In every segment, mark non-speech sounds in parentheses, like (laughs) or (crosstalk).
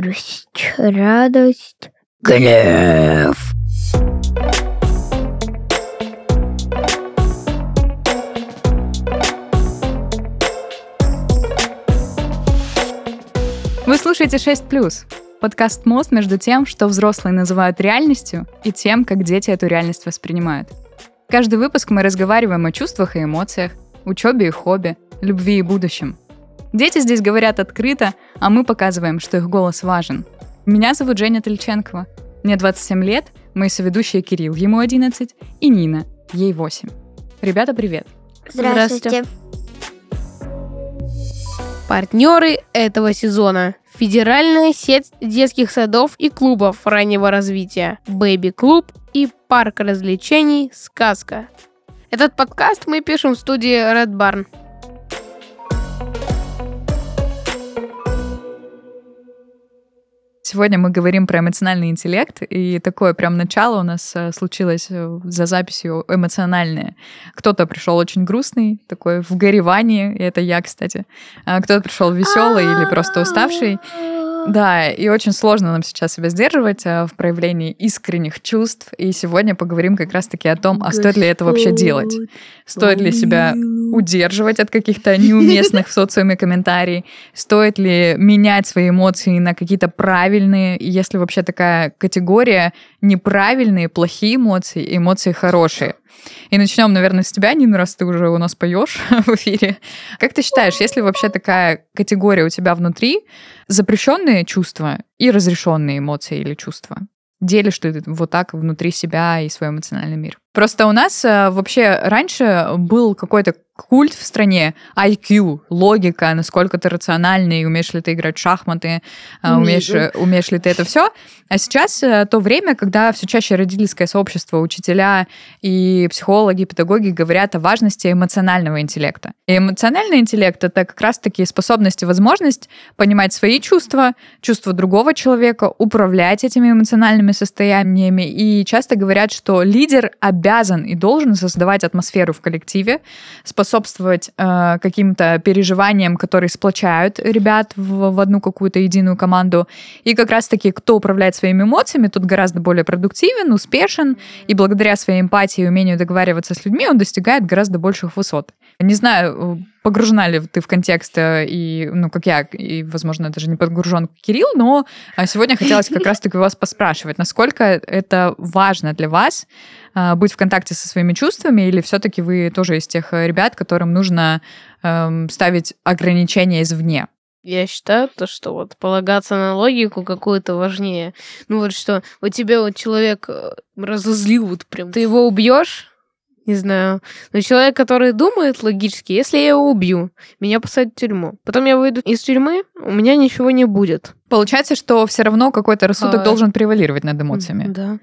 грусть, радость, гнев. Вы слушаете 6+, подкаст «Мост» между тем, что взрослые называют реальностью, и тем, как дети эту реальность воспринимают. Каждый выпуск мы разговариваем о чувствах и эмоциях, учебе и хобби, любви и будущем. Дети здесь говорят открыто, а мы показываем, что их голос важен. Меня зовут Женя Тельченкова. Мне 27 лет, мои соведущие Кирилл, ему 11, и Нина, ей 8. Ребята, привет! Здравствуйте. Партнеры этого сезона. Федеральная сеть детских садов и клубов раннего развития. Бэби Клуб и парк развлечений «Сказка». Этот подкаст мы пишем в студии Red Barn. Сегодня мы говорим про эмоциональный интеллект, и такое прям начало у нас э, случилось э, за записью эмоциональное. Кто-то пришел очень грустный, такой в горевании, и это я, кстати. А кто-то пришел веселый или просто уставший. Да, и очень сложно нам сейчас себя сдерживать а, в проявлении искренних чувств. И сегодня поговорим как раз-таки о том, а стоит ли это вообще делать. Стоит ли себя удерживать от каких-то неуместных в (laughs) социуме комментариев? Стоит ли менять свои эмоции на какие-то правильные? Если вообще такая категория неправильные, плохие эмоции, эмоции хорошие. И начнем, наверное, с тебя, Нина, раз ты уже у нас поешь (laughs) в эфире. Как ты считаешь, если вообще такая категория у тебя внутри, запрещенные чувства и разрешенные эмоции или чувства? Делишь ты вот так внутри себя и свой эмоциональный мир? Просто у нас э, вообще раньше был какой-то культ в стране IQ, логика, насколько ты рациональный, умеешь ли ты играть в шахматы, э, умеешь, э, умеешь ли ты это все. А сейчас то время, когда все чаще родительское сообщество, учителя и психологи, педагоги говорят о важности эмоционального интеллекта. И эмоциональный интеллект — это как раз-таки способность и возможность понимать свои чувства, чувства другого человека, управлять этими эмоциональными состояниями. И часто говорят, что лидер обязан обязан и должен создавать атмосферу в коллективе, способствовать э, каким-то переживаниям, которые сплочают ребят в, в одну какую-то единую команду. И как раз-таки, кто управляет своими эмоциями, тут гораздо более продуктивен, успешен, и благодаря своей эмпатии и умению договариваться с людьми он достигает гораздо больших высот. Не знаю, погружена ли ты в контекст, э, и, ну, как я, и, возможно, даже не погружен Кирилл, но а, сегодня хотелось как (laughs) раз-таки вас поспрашивать, насколько это важно для вас а, быть в контакте со своими чувствами, или все-таки вы тоже из тех э, ребят, которым нужно эм, ставить ограничения извне? Я считаю, то, что вот полагаться на логику какую-то важнее. Ну вот что, вот тебе вот человек э, разозлил, вот прям, ты его убьешь, не знаю. Но человек, который думает логически, если я его убью, меня посадят в тюрьму. Потом я выйду из тюрьмы, у меня ничего не будет. Получается, что все равно какой-то рассудок а... должен превалировать над эмоциями. Да.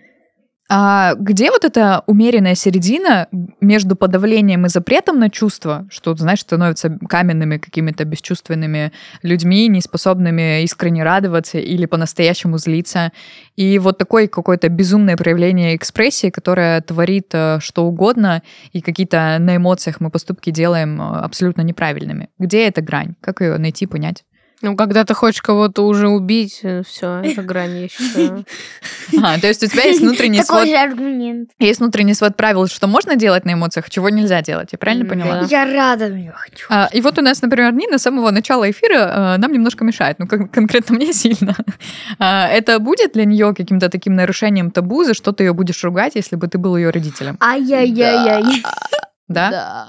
А где вот эта умеренная середина между подавлением и запретом на чувства, что, знаешь, становятся каменными какими-то бесчувственными людьми, неспособными искренне радоваться или по-настоящему злиться, и вот такое какое-то безумное проявление экспрессии, которое творит э, что угодно, и какие-то на эмоциях мы поступки делаем э, абсолютно неправильными. Где эта грань? Как ее найти, понять? Ну, когда ты хочешь кого-то уже убить, э, все, это грань, я считаю. (laughs) А, то есть у тебя есть внутренний свод... Такой же аргумент. Есть внутренний свод правил, что можно делать на эмоциях, чего нельзя делать. Я правильно поняла? Я рада, я хочу. А, и вот у нас, например, Нина с самого начала эфира а, нам немножко мешает. Ну, кон- конкретно (laughs) мне сильно. А, это будет для нее каким-то таким нарушением табу, за что ты ее будешь ругать, если бы ты был ее родителем? Ай-яй-яй-яй. Да? Да.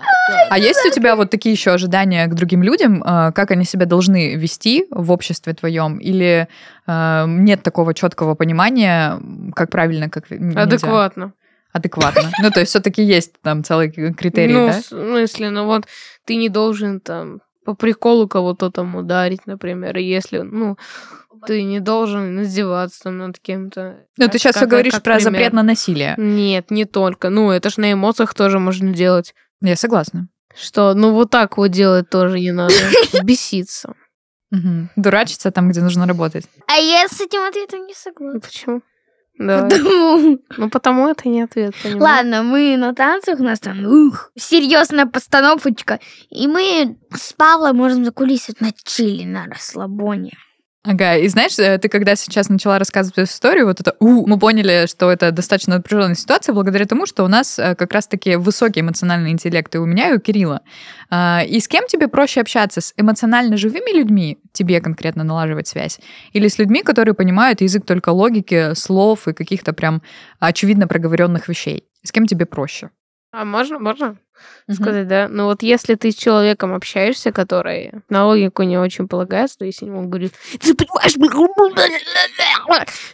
А есть у тебя вот такие еще ожидания к другим людям, э, как они себя должны вести в обществе твоем, или э, нет такого четкого понимания, как правильно, как нельзя? Адекватно. Адекватно. Ну, то есть все-таки есть там целый критерий, ну, да? в смысле, ну вот ты не должен там по приколу кого-то там ударить, например, если, ну, ты не должен издеваться там над кем-то. Ну, ты сейчас Как- говоришь как про пример. запрет на насилие. Нет, не только. Ну, это ж на эмоциях тоже можно делать. Я согласна. Что, ну, вот так вот делать тоже не надо. (laughs) Беситься. Дурачиться там, где нужно работать. А я с этим ответом не согласна. Почему? Да. Потому- Ну, потому это не ответ, понимаешь? Ладно, мы на танцах, у нас там ух, серьезная постановочка. И мы с Павлом можем закулисить на чили, на расслабоне. Ага, и знаешь, э, ты когда сейчас начала рассказывать эту историю, вот это у, мы поняли, что это достаточно напряженная ситуация благодаря тому, что у нас э, как раз-таки высокий эмоциональный интеллект и у меня, и у Кирилла. А, и с кем тебе проще общаться? С эмоционально живыми людьми, тебе конкретно налаживать связь? Или с людьми, которые понимают язык только логики, слов и каких-то прям очевидно проговоренных вещей? С кем тебе проще? А можно, можно mm-hmm. сказать, да? Ну вот если ты с человеком общаешься, который на логику не очень полагается, то если ему говорит, ты понимаешь,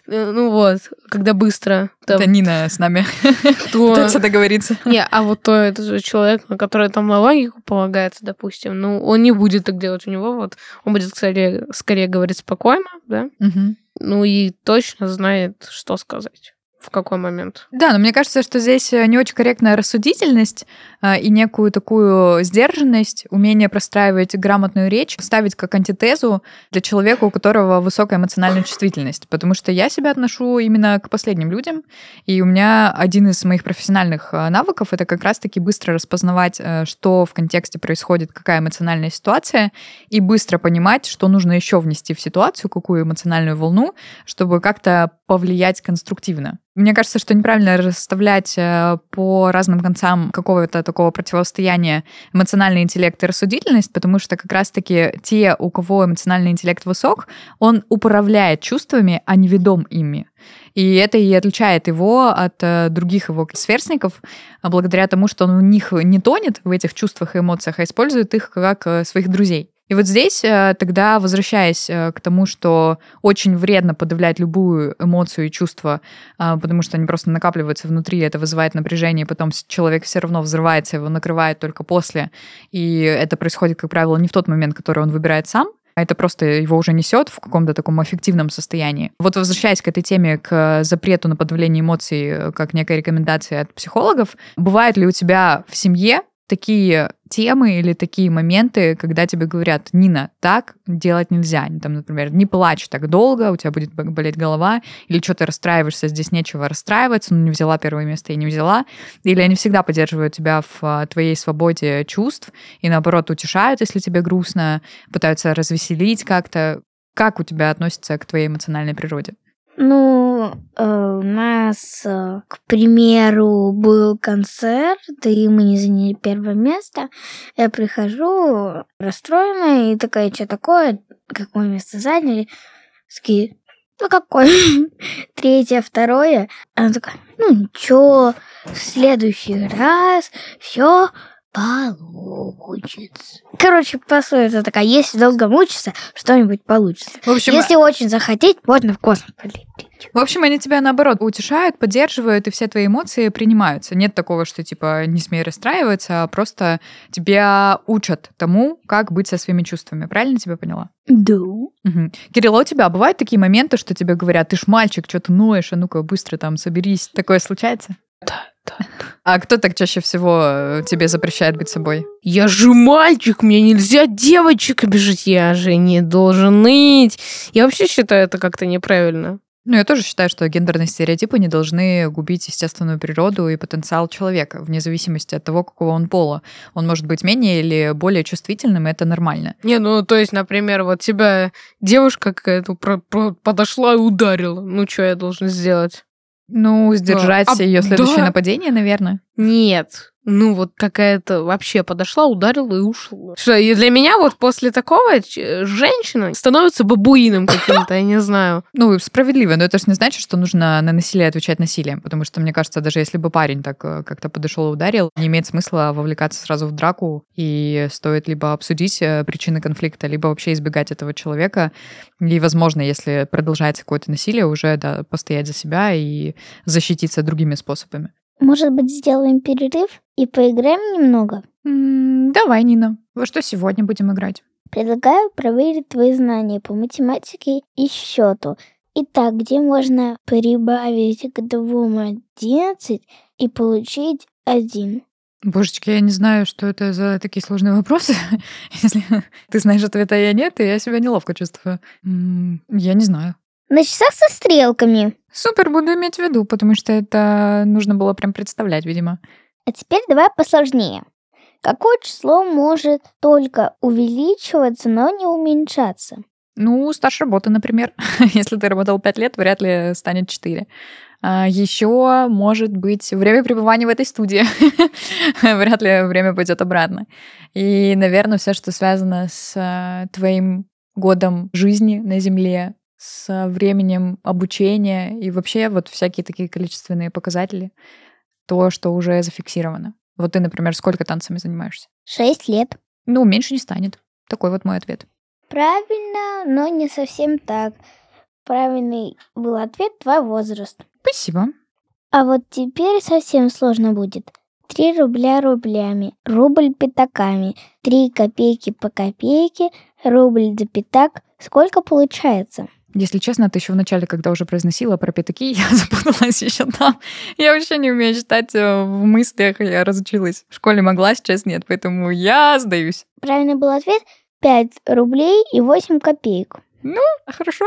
ну вот, когда быстро. Там, это Нина с нами (laughs) то... пытается договориться. Не, а вот то это же человек, на который там на логику полагается, допустим, ну он не будет так делать у него, вот он будет скорее, скорее говорить спокойно, да? Mm-hmm. Ну и точно знает, что сказать в какой момент. Да, но мне кажется, что здесь э, не очень корректная рассудительность э, и некую такую сдержанность, умение простраивать грамотную речь, ставить как антитезу для человека, у которого высокая эмоциональная чувствительность. Потому что я себя отношу именно к последним людям, и у меня один из моих профессиональных э, навыков — это как раз-таки быстро распознавать, что в контексте происходит, какая эмоциональная ситуация, и быстро понимать, что нужно еще внести в ситуацию, какую эмоциональную волну, чтобы как-то повлиять конструктивно. Мне кажется, что неправильно расставлять э, по разным концам какого-то такого противостояния эмоциональный интеллект и рассудительность, потому что как раз-таки те, у кого эмоциональный интеллект высок, он управляет чувствами, а не ведом ими. И это и отличает его от э, других его сверстников, благодаря тому, что он в них не тонет, в этих чувствах и эмоциях, а использует их как э, своих друзей. И вот здесь э, тогда, возвращаясь э, к тому, что очень вредно подавлять любую эмоцию и чувство, э, потому что они просто накапливаются внутри, это вызывает напряжение, и потом человек все равно взрывается, его накрывает только после, и это происходит, как правило, не в тот момент, который он выбирает сам, а это просто его уже несет в каком-то таком эффективном состоянии. Вот возвращаясь к этой теме, к запрету на подавление эмоций, как некая рекомендация от психологов, бывает ли у тебя в семье такие темы или такие моменты, когда тебе говорят, Нина, так делать нельзя. Там, например, не плачь так долго, у тебя будет болеть голова, или что ты расстраиваешься, здесь нечего расстраиваться, ну не взяла первое место и не взяла. Или они всегда поддерживают тебя в а, твоей свободе чувств и, наоборот, утешают, если тебе грустно, пытаются развеселить как-то. Как у тебя относятся к твоей эмоциональной природе? Ну, э, у нас, э, к примеру, был концерт, и мы не заняли первое место. Я прихожу расстроенная и такая, что такое, какое место заняли? Такие, ну какое? (laughs) Третье, второе. Она такая, ну ничего, в следующий раз все получится. Короче, пословица такая, если долго мучиться, что-нибудь получится. В общем, если очень захотеть, можно в космос полететь. В общем, они тебя, наоборот, утешают, поддерживают, и все твои эмоции принимаются. Нет такого, что, типа, не смей расстраиваться, а просто тебя учат тому, как быть со своими чувствами. Правильно тебя поняла? Да. Угу. Кирилл, а у тебя бывают такие моменты, что тебе говорят, ты ж мальчик, что ты ноешь, а ну-ка быстро там соберись. Такое случается? Да, да. А кто так чаще всего э, тебе запрещает быть собой? Я же мальчик, мне нельзя девочек обижать, я же не должен ныть. Я вообще считаю это как-то неправильно. Ну, я тоже считаю, что гендерные стереотипы не должны губить естественную природу и потенциал человека, вне зависимости от того, какого он пола. Он может быть менее или более чувствительным, и это нормально. Не, ну, то есть, например, вот тебя девушка какая-то подошла и ударила. Ну, что я должен сделать? Ну, сдержать а, ее следующее да. нападение, наверное. Нет ну вот какая-то вообще подошла, ударила и ушла. Что, и для меня вот после такого женщина становится бабуином каким-то, я не знаю. Ну, справедливо, но это же не значит, что нужно на насилие отвечать насилием, потому что, мне кажется, даже если бы парень так э, как-то подошел и ударил, не имеет смысла вовлекаться сразу в драку, и стоит либо обсудить э, причины конфликта, либо вообще избегать этого человека, и, возможно, если продолжается какое-то насилие, уже да, постоять за себя и защититься другими способами. Может быть, сделаем перерыв и поиграем немного? Давай, Нина. Во что сегодня будем играть? Предлагаю проверить твои знания по математике и счету. Итак, где можно прибавить к двум одиннадцать и получить один? Божечки, я не знаю, что это за такие сложные вопросы. (laughs) Если ты знаешь ответ, а я нет, и я себя неловко чувствую. Я не знаю. На часах со стрелками. Супер, буду иметь в виду, потому что это нужно было прям представлять, видимо. А теперь давай посложнее. Какое число может только увеличиваться, но не уменьшаться? Ну, стаж работы, например. (laughs) Если ты работал 5 лет, вряд ли станет 4. А еще может быть время пребывания в этой студии. (laughs) Вряд ли время пойдет обратно. И, наверное, все, что связано с а, твоим годом жизни на Земле, с временем обучения и вообще вот всякие такие количественные показатели, то, что уже зафиксировано. Вот ты, например, сколько танцами занимаешься? Шесть лет. Ну, меньше не станет. Такой вот мой ответ. Правильно, но не совсем так. Правильный был ответ твой возраст. Спасибо. А вот теперь совсем сложно будет. Три рубля рублями, рубль пятаками, три копейки по копейке, рубль за пятак. Сколько получается? Если честно, ты еще в начале, когда уже произносила про пятаки, (laughs) я запуталась еще там. Я вообще не умею читать э, в мыслях, я разучилась. В школе могла, сейчас нет, поэтому я сдаюсь. Правильный был ответ 5 рублей и 8 копеек. Ну, хорошо.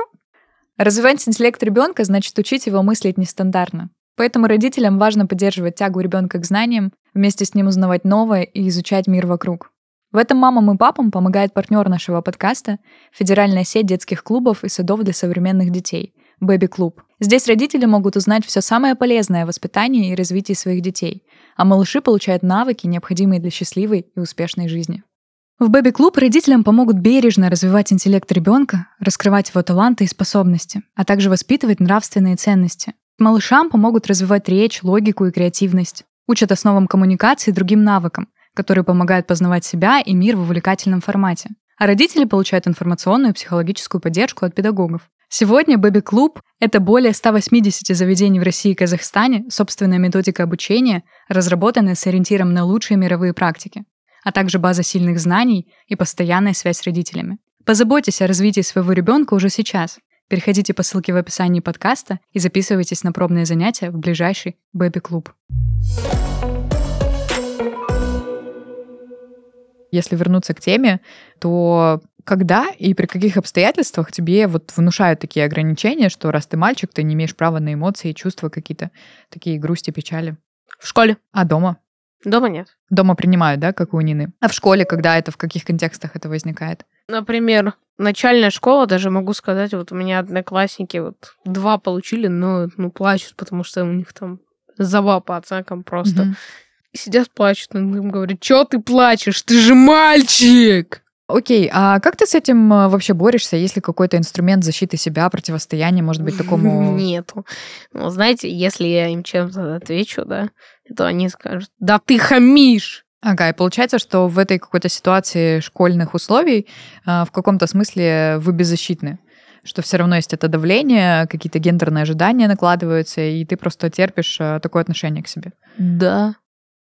Развивать интеллект ребенка значит учить его мыслить нестандартно. Поэтому родителям важно поддерживать тягу ребенка к знаниям, вместе с ним узнавать новое и изучать мир вокруг. В этом мамам и папам помогает партнер нашего подкаста – Федеральная сеть детских клубов и садов для современных детей – Бэби Клуб. Здесь родители могут узнать все самое полезное о воспитании и развитии своих детей, а малыши получают навыки, необходимые для счастливой и успешной жизни. В Бэби-клуб родителям помогут бережно развивать интеллект ребенка, раскрывать его таланты и способности, а также воспитывать нравственные ценности. Малышам помогут развивать речь, логику и креативность. Учат основам коммуникации и другим навыкам, которые помогают познавать себя и мир в увлекательном формате. А родители получают информационную и психологическую поддержку от педагогов. Сегодня Baby Club — это более 180 заведений в России и Казахстане, собственная методика обучения, разработанная с ориентиром на лучшие мировые практики а также база сильных знаний и постоянная связь с родителями. Позаботьтесь о развитии своего ребенка уже сейчас. Переходите по ссылке в описании подкаста и записывайтесь на пробные занятия в ближайший бэби-клуб. Если вернуться к теме, то когда и при каких обстоятельствах тебе вот внушают такие ограничения, что раз ты мальчик, ты не имеешь права на эмоции, чувства какие-то, такие грусти, печали? В школе. А дома? Дома нет. Дома принимают, да, как у Нины. А в школе, когда это, в каких контекстах это возникает? Например, начальная школа, даже могу сказать, вот у меня одноклассники вот два получили, но ну, плачут, потому что у них там зава по оценкам просто. Mm-hmm. Сидят, плачут, он им говорит, что ты плачешь, ты же мальчик! Окей, а как ты с этим э, вообще борешься? Есть ли какой-то инструмент защиты себя, противостояния, может быть, такому... (laughs) Нету. Ну, знаете, если я им чем-то отвечу, да, то они скажут, да ты хамишь! Ага, и получается, что в этой какой-то ситуации школьных условий э, в каком-то смысле вы беззащитны что все равно есть это давление, какие-то гендерные ожидания накладываются, и ты просто терпишь э, такое отношение к себе. Да.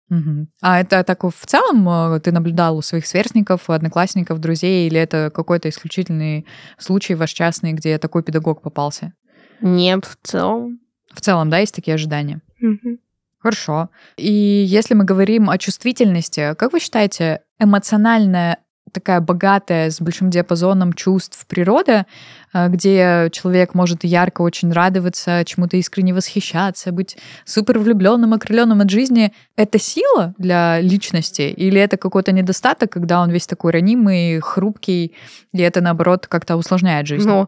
Угу. А это так в целом э, ты наблюдал у своих сверстников, одноклассников, друзей, или это какой-то исключительный случай ваш частный, где такой педагог попался? Нет, в целом. В целом, да, есть такие ожидания? Угу. Хорошо. И если мы говорим о чувствительности, как вы считаете, эмоциональная такая богатая, с большим диапазоном чувств природа, э, где человек может ярко очень радоваться, чему-то искренне восхищаться, быть супер влюбленным, окрыленным от жизни. Это сила для личности или это какой-то недостаток, когда он весь такой ранимый, хрупкий, и это, наоборот, как-то усложняет жизнь? Ну,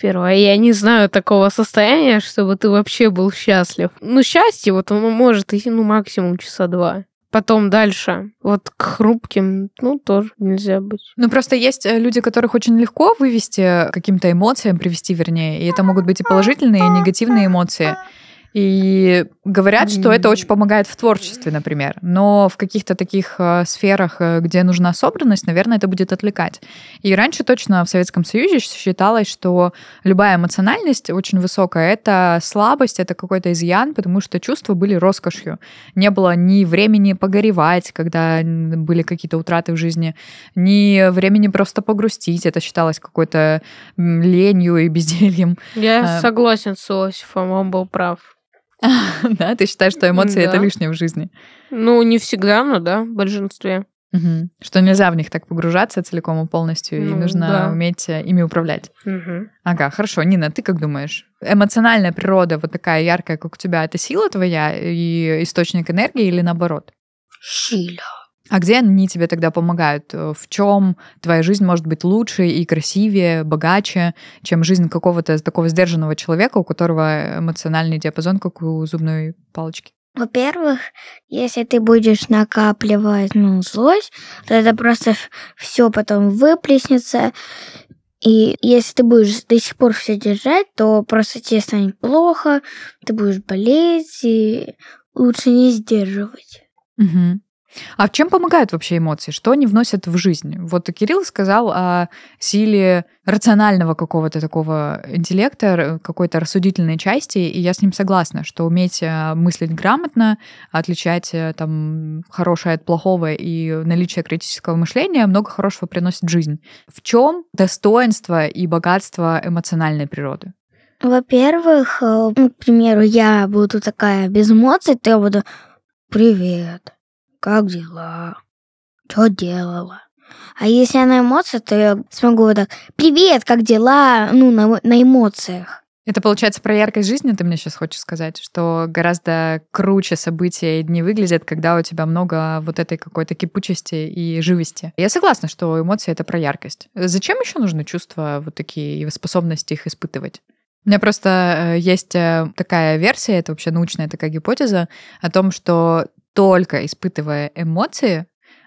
первое, я не знаю такого состояния, чтобы ты вообще был счастлив. Ну, счастье, вот оно может идти, ну, максимум часа два. Потом дальше. Вот к хрупким, ну, тоже нельзя быть. Ну, просто есть э, люди, которых очень легко вывести каким-то эмоциям, привести, вернее. И это могут быть и положительные, и негативные эмоции. И говорят, что это очень помогает в творчестве, например. Но в каких-то таких э, сферах, э, где нужна собранность, наверное, это будет отвлекать. И раньше точно в Советском Союзе считалось, что любая эмоциональность очень высокая — это слабость, это какой-то изъян, потому что чувства были роскошью. Не было ни времени погоревать, когда были какие-то утраты в жизни, ни времени просто погрустить. Это считалось какой-то ленью и бездельем. Я а... согласен с Иосифом, он был прав. (laughs) Да, ты считаешь, что эмоции это лишнее в жизни? Ну, не всегда, но да, в большинстве. Угу. Что нельзя в них так погружаться целиком и полностью, ну, и нужно да. уметь э, ими управлять. Угу. Ага, хорошо. Нина, ты как думаешь? Эмоциональная природа, вот такая яркая, как у тебя, это сила твоя и источник энергии или наоборот? Сила. А где они тебе тогда помогают? В чем твоя жизнь может быть лучше и красивее, богаче, чем жизнь какого-то такого сдержанного человека, у которого эмоциональный диапазон, как у зубной палочки? Во-первых, если ты будешь накапливать ну, злость, то это просто все потом выплеснется. И если ты будешь до сих пор все держать, то просто тебе станет плохо, ты будешь болеть, и лучше не сдерживать. Угу. А в чем помогают вообще эмоции? Что они вносят в жизнь? Вот Кирилл сказал о силе рационального какого-то такого интеллекта, какой-то рассудительной части, и я с ним согласна, что уметь э, мыслить грамотно, отличать э, там хорошее от плохого и наличие критического мышления много хорошего приносит в жизнь. В чем достоинство и богатство эмоциональной природы? Во-первых, э, ну, к примеру, я буду такая без эмоций, то я буду «Привет, как дела? Что делала? А если я на эмоциях, то я смогу вот так, привет, как дела, ну, на, на эмоциях. Это получается про яркость жизни, ты мне сейчас хочешь сказать, что гораздо круче события и дни выглядят, когда у тебя много вот этой какой-то кипучести и живости. Я согласна, что эмоции — это про яркость. Зачем еще нужны чувства вот такие и способности их испытывать? У меня просто э, есть э, такая версия, это вообще научная такая гипотеза, о том, что только испытывая эмоции,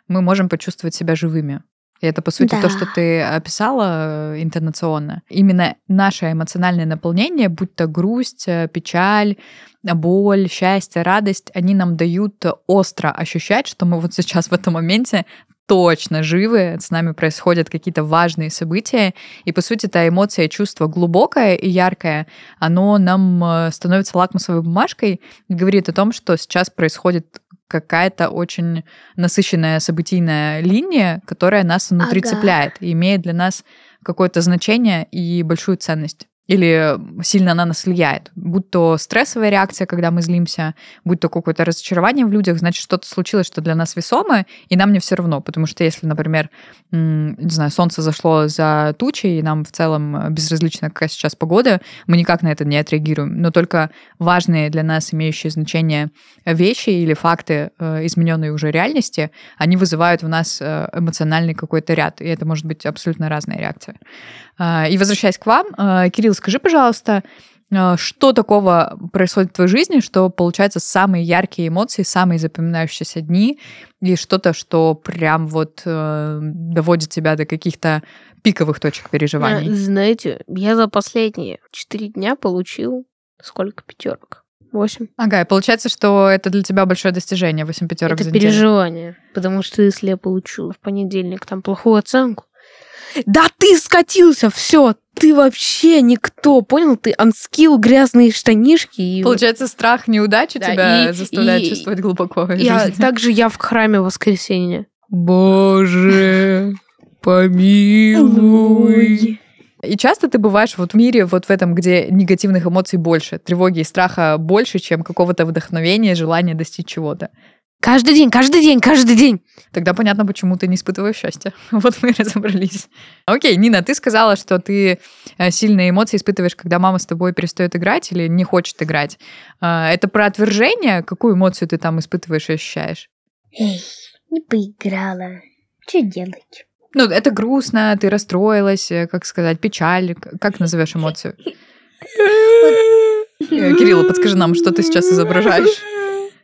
мы можем почувствовать себя живыми. И это, по сути, да. то, что ты описала э, интонационно. Именно наше эмоциональное наполнение, будь то грусть, э, печаль, боль, счастье, радость, они нам дают остро ощущать, что мы вот сейчас в этом моменте точно живы, с нами происходят какие-то важные события, и, по сути, эта эмоция, чувство глубокое и яркое, оно нам э, становится лакмусовой бумажкой и говорит о том, что сейчас происходит какая-то очень насыщенная событийная линия, которая нас внутри ага. цепляет и имеет для нас какое-то значение и большую ценность или сильно на нас влияет. Будь то стрессовая реакция, когда мы злимся, будь то какое-то разочарование в людях, значит, что-то случилось, что для нас весомое, и нам не все равно. Потому что если, например, не знаю, солнце зашло за тучи, и нам в целом безразлична какая сейчас погода, мы никак на это не отреагируем. Но только важные для нас, имеющие значение вещи или факты э, измененной уже реальности, они вызывают в нас э, эмоциональный какой-то ряд. И это может быть абсолютно разная реакция. А, и возвращаясь к вам, а, Кирилл, скажи, пожалуйста, а, что такого происходит в твоей жизни, что получается самые яркие эмоции, самые запоминающиеся дни и что-то, что прям вот э, доводит тебя до каких-то пиковых точек переживаний? Знаете, я за последние четыре дня получил сколько пятерок? Восемь. Ага, и получается, что это для тебя большое достижение, восемь пятерок Это переживание, потому что если я получу в понедельник там плохую оценку, да ты скатился, все, ты вообще никто, понял? Ты анскил, грязные штанишки. И... Получается, страх неудачи да, тебя и, заставляет и, чувствовать глубоко я, жизни. Также я в храме в воскресенье. Боже, (laughs) помилуй. И часто ты бываешь вот в мире, вот в этом, где негативных эмоций больше, тревоги и страха больше, чем какого-то вдохновения, желания достичь чего-то. Каждый день, каждый день, каждый день. Тогда понятно, почему ты не испытываешь счастья. (laughs) Вот мы и разобрались. Окей, Нина, ты сказала, что ты э, сильные эмоции испытываешь, когда мама с тобой перестает играть или не хочет играть. А, это про отвержение? Какую эмоцию ты там испытываешь и ощущаешь? Эй, не поиграла. Что делать? Ну, это грустно, ты расстроилась, э, как сказать, печаль. Как назовешь эмоцию? (laughs) Э, Кирилла, подскажи нам, что ты сейчас изображаешь. (laughs)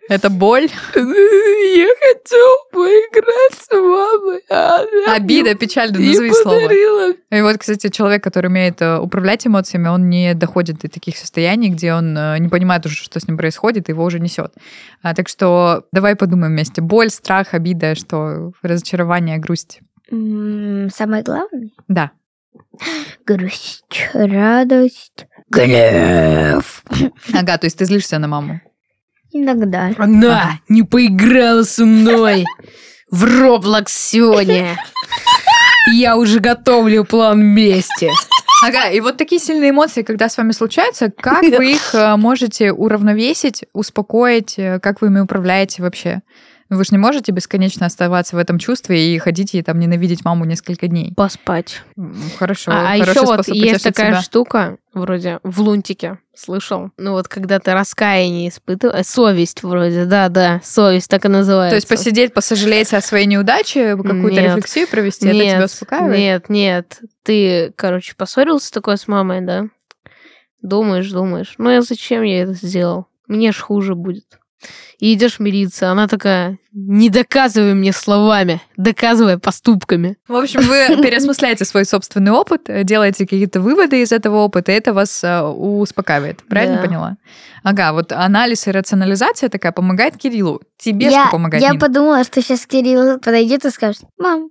Это боль? Я хотел поиграть с мамой. А Обида, печаль, да назови слово. И вот, кстати, человек, который умеет э, управлять эмоциями, он не доходит до таких состояний, где он э, не понимает уже, что с ним происходит, и его уже несет. А, так что давай подумаем вместе. Боль, страх, обида, что разочарование, грусть. Самое главное? Да. Грусть, радость, гнев. Ага, то есть ты злишься на маму? Иногда. Она не поиграла со мной в Роблокс сегодня. Я уже готовлю план мести. Ага, и вот такие сильные эмоции, когда с вами случаются, как вы их э, можете уравновесить, успокоить, э, как вы ими управляете вообще? Вы же не можете бесконечно оставаться в этом чувстве и ходить и там ненавидеть маму несколько дней. Поспать. Хорошо. А, а еще вот есть такая себя. штука, вроде в лунтике, слышал? Ну вот когда ты раскаяние испытываешь, э, совесть вроде, да-да, совесть так и называется. То есть посидеть, посожалеть о своей неудаче, какую-то рефлексию провести, нет, это тебя успокаивает? Нет, нет. Ты, короче, поссорился такой с мамой, да? Думаешь, думаешь, ну я зачем я это сделал? Мне ж хуже будет и идешь мириться. Она такая, не доказывай мне словами, доказывай поступками. В общем, вы (laughs) переосмысляете свой собственный опыт, делаете какие-то выводы из этого опыта, и это вас э, успокаивает. Правильно да. поняла? Ага, вот анализ и рационализация такая помогает Кириллу. Тебе я, что помогает? Я Нина? подумала, что сейчас Кирилл подойдет и скажет, мам,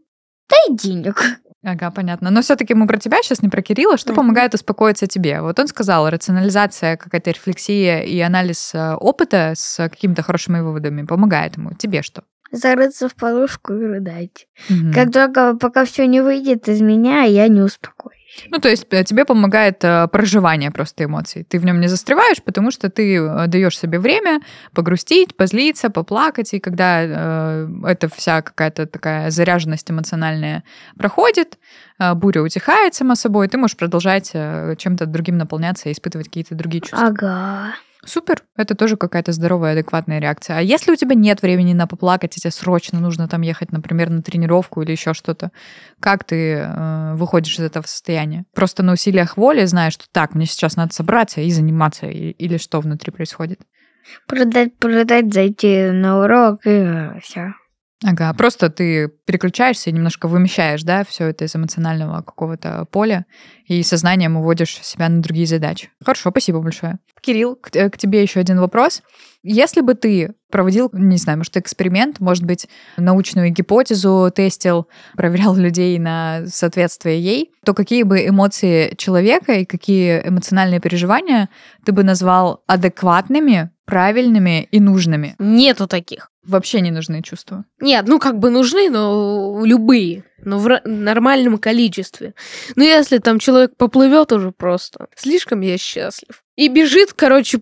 дай денег. Ага, понятно. Но все-таки мы про тебя сейчас, не про Кирилла. Что mm-hmm. помогает успокоиться тебе? Вот он сказал, рационализация, какая-то рефлексия и анализ э, опыта с какими-то хорошими выводами помогает ему. Тебе что? Зарыться в подушку и рыдать. Mm-hmm. Как только пока все не выйдет из меня, я не успокоюсь. Ну, то есть э, тебе помогает э, проживание просто эмоций. Ты в нем не застреваешь, потому что ты э, даешь себе время погрустить, позлиться, поплакать, и когда э, эта вся какая-то такая заряженность эмоциональная проходит, э, буря утихает сама собой, ты можешь продолжать э, чем-то другим наполняться и испытывать какие-то другие чувства. Ага. Супер, это тоже какая-то здоровая, адекватная реакция. А если у тебя нет времени на поплакать, и тебе срочно нужно там ехать, например, на тренировку или еще что-то, как ты э, выходишь из этого состояния? Просто на усилиях воли знаешь, что так, мне сейчас надо собраться и заниматься, и, или что внутри происходит? Продать, продать, зайти на урок и все. Ага, просто ты переключаешься и немножко вымещаешь, да, все это из эмоционального какого-то поля, и сознанием уводишь себя на другие задачи. Хорошо, спасибо большое. Кирилл, к, э, к тебе еще один вопрос. Если бы ты проводил, не знаю, может, эксперимент, может быть, научную гипотезу тестил, проверял людей на соответствие ей, то какие бы эмоции человека и какие эмоциональные переживания ты бы назвал адекватными, правильными и нужными? Нету таких вообще не нужны чувства? Нет, ну как бы нужны, но любые, но в нормальном количестве. Но если там человек поплывет уже просто, слишком я счастлив. И бежит, короче,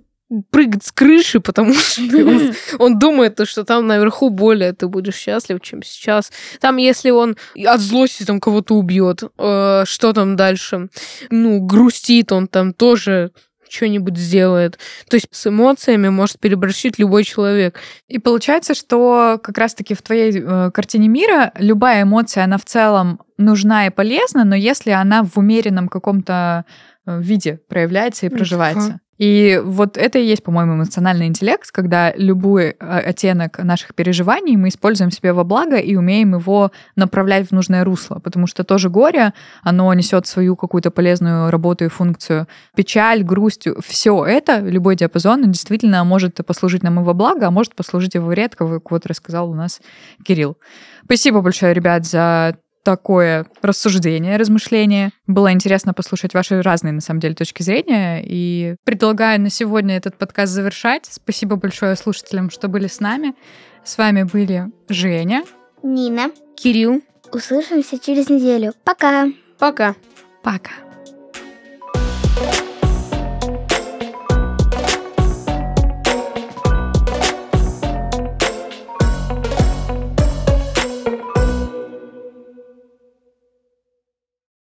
прыгать с крыши, потому (laughs) что он, (laughs) он думает, что там наверху более ты будешь счастлив, чем сейчас. Там, если он от злости там кого-то убьет, э, что там дальше? Ну, грустит он там тоже что-нибудь сделает. То есть с эмоциями может переборщить любой человек. И получается, что как раз-таки в твоей э, картине мира любая эмоция, она в целом нужна и полезна, но если она в умеренном каком-то э, виде проявляется и проживается. И вот это и есть, по-моему, эмоциональный интеллект, когда любой а, оттенок наших переживаний мы используем себе во благо и умеем его направлять в нужное русло, потому что тоже горе, оно несет свою какую-то полезную работу и функцию. Печаль, грусть, все это, любой диапазон, действительно может послужить нам и во благо, а может послужить и во вред, как вот рассказал у нас Кирилл. Спасибо большое, ребят, за такое рассуждение, размышление. Было интересно послушать ваши разные, на самом деле, точки зрения. И предлагаю на сегодня этот подкаст завершать. Спасибо большое слушателям, что были с нами. С вами были Женя, Нина, Кирилл. Услышимся через неделю. Пока. Пока. Пока.